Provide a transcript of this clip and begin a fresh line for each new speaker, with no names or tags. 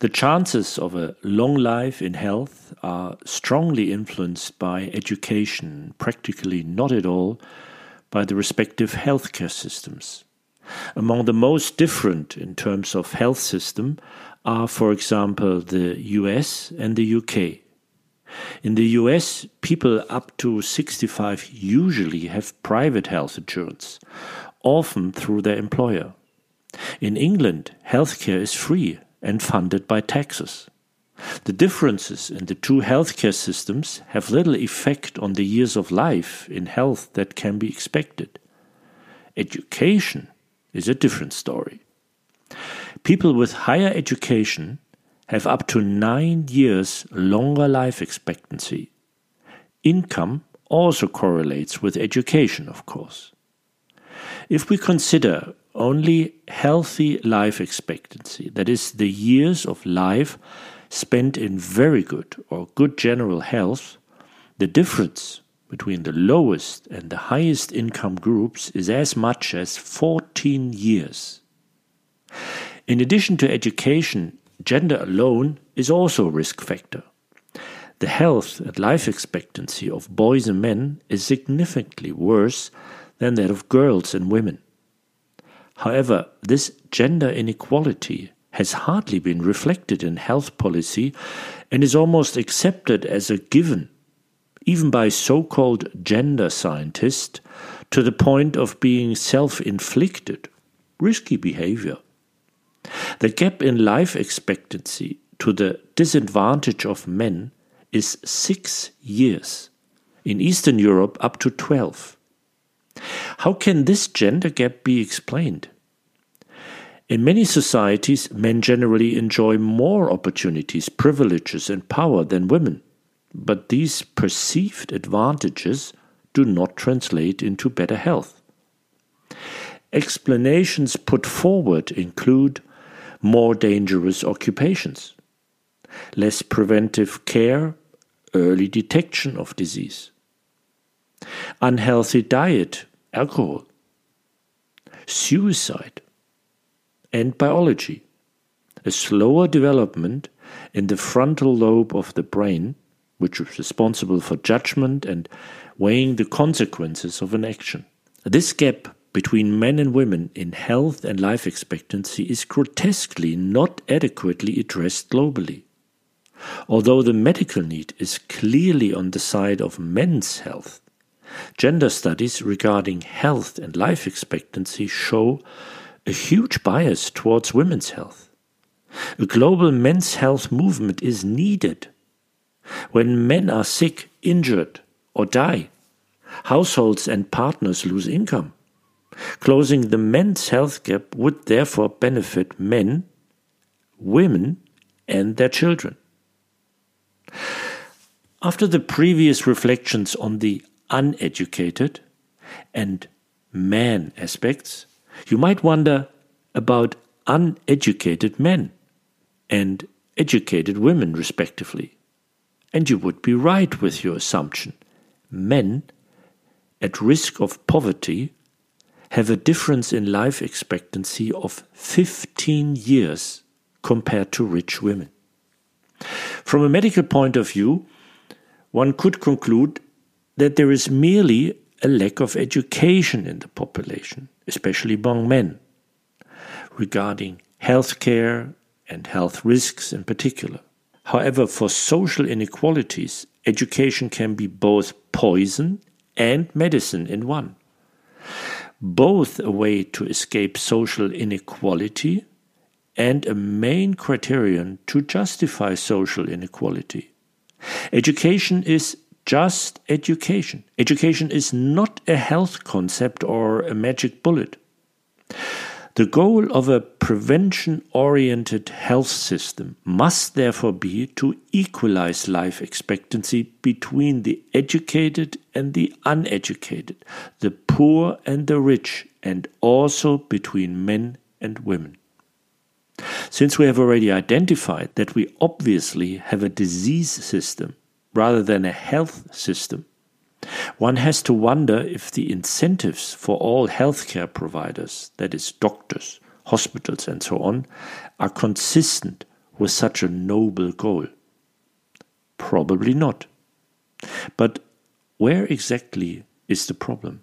The chances of a long life in health are strongly influenced by education, practically not at all by the respective healthcare systems. Among the most different in terms of health system are, for example, the US and the UK. In the US, people up to 65 usually have private health insurance, often through their employer. In England, healthcare is free and funded by taxes. The differences in the two healthcare systems have little effect on the years of life in health that can be expected. Education is a different story. People with higher education have up to nine years longer life expectancy. Income also correlates with education, of course. If we consider only healthy life expectancy, that is, the years of life spent in very good or good general health, the difference between the lowest and the highest income groups is as much as 14 years. In addition to education, gender alone is also a risk factor. The health and life expectancy of boys and men is significantly worse than that of girls and women. However, this gender inequality has hardly been reflected in health policy and is almost accepted as a given, even by so called gender scientists, to the point of being self inflicted, risky behavior. The gap in life expectancy to the disadvantage of men is six years, in Eastern Europe, up to 12. How can this gender gap be explained? In many societies, men generally enjoy more opportunities, privileges, and power than women, but these perceived advantages do not translate into better health. Explanations put forward include more dangerous occupations, less preventive care, early detection of disease, unhealthy diet, alcohol, suicide, and biology. A slower development in the frontal lobe of the brain, which is responsible for judgment and weighing the consequences of an action. This gap between men and women in health and life expectancy is grotesquely not adequately addressed globally. Although the medical need is clearly on the side of men's health, gender studies regarding health and life expectancy show a huge bias towards women's health. A global men's health movement is needed. When men are sick, injured, or die, households and partners lose income. Closing the men's health gap would therefore benefit men, women, and their children. After the previous reflections on the uneducated and man aspects, you might wonder about uneducated men and educated women, respectively. And you would be right with your assumption. Men at risk of poverty have a difference in life expectancy of 15 years compared to rich women. From a medical point of view, one could conclude that there is merely a lack of education in the population, especially among men, regarding healthcare and health risks in particular. However, for social inequalities, education can be both poison and medicine in one. Both a way to escape social inequality and a main criterion to justify social inequality. Education is just education. Education is not a health concept or a magic bullet. The goal of a prevention oriented health system must therefore be to equalize life expectancy between the educated and the uneducated, the poor and the rich, and also between men and women. Since we have already identified that we obviously have a disease system rather than a health system, one has to wonder if the incentives for all healthcare providers, that is, doctors, hospitals, and so on, are consistent with such a noble goal. Probably not. But where exactly is the problem?